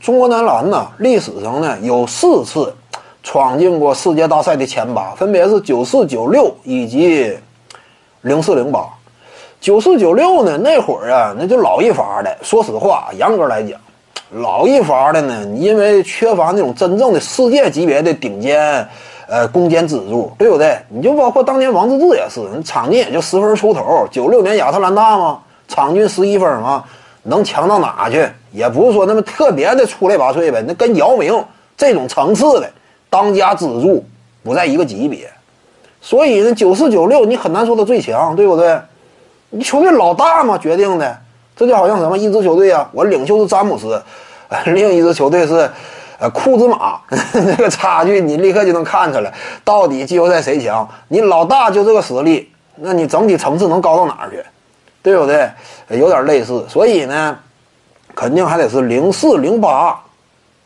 中国男篮呢，历史上呢有四次闯进过世界大赛的前八，分别是九四、九六以及零四、零八。九四、九六呢，那会儿啊，那就老一发的。说实话，严格来讲，老一发的呢，因为缺乏那种真正的世界级别的顶尖，呃，攻坚支柱，对不对？你就包括当年王治郅也是，场均也就十分出头。九六年亚特兰大嘛，场均十一分嘛，能强到哪去？也不是说那么特别的出类拔萃呗。那跟姚明这种层次的当家支柱不在一个级别，所以呢，九四、九六你很难说他最强，对不对？你球队老大嘛决定的，这就好像什么一支球队啊，我领袖是詹姆斯，另一支球队是呃库兹马，这个差距你立刻就能看出来，到底季后赛谁强？你老大就这个实力，那你整体层次能高到哪儿去？对不对？有点类似，所以呢，肯定还得是零四零八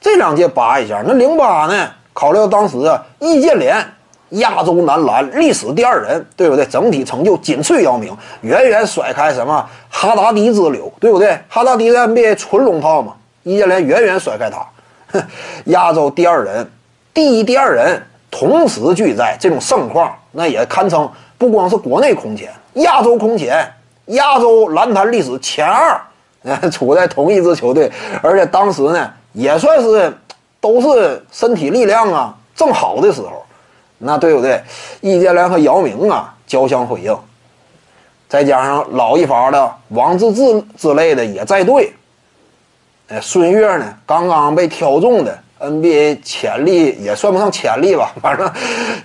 这两届拔一下。那零八呢，考虑到当时啊，易建联。亚洲男篮历史第二人，对不对？整体成就仅次于姚明，远远甩开什么哈达迪之流，对不对？哈达迪在 NBA 纯龙套嘛，易建联远远甩开他。哼亚洲第二人，第一、第二人同时俱在，这种盛况，那也堪称不光是国内空前，亚洲空前，亚洲篮坛历史前二，处在同一支球队，而且当时呢，也算是都是身体力量啊正好的时候。那对不对？易建联和姚明啊交相辉映，再加上老一发的王治郅之类的也在队。哎，孙悦呢刚刚被挑中的 NBA 潜力也算不上潜力吧，反正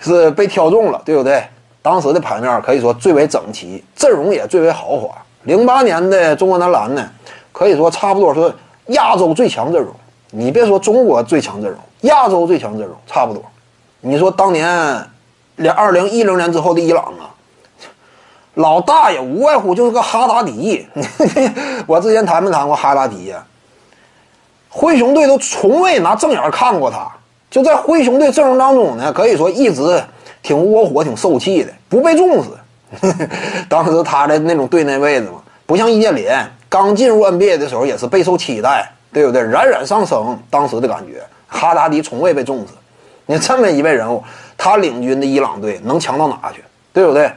是被挑中了，对不对？当时的牌面可以说最为整齐，阵容也最为豪华。零八年的中国男篮呢，可以说差不多是亚洲最强阵容。你别说中国最强阵容，亚洲最强阵容差不多。你说当年，两二零一零年之后的伊朗啊，老大爷无外乎就是个哈达迪。我之前谈没谈过哈达迪呀？灰熊队都从未拿正眼看过他，就在灰熊队阵容当中呢，可以说一直挺窝火、挺受气的，不被重视。当时他的那种队内位置嘛，不像易建联刚进入 NBA 的时候也是备受期待，对不对？冉冉上升，当时的感觉，哈达迪从未被重视。你这么一位人物，他领军的伊朗队能强到哪去？对不对？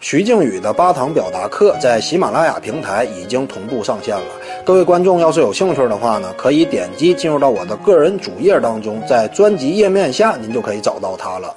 徐静宇的八堂表达课在喜马拉雅平台已经同步上线了。各位观众要是有兴趣的话呢，可以点击进入到我的个人主页当中，在专辑页面下您就可以找到它了。